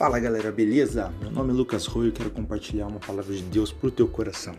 Fala galera, beleza? Meu nome é Lucas Rui e eu quero compartilhar uma palavra de Deus pro teu coração.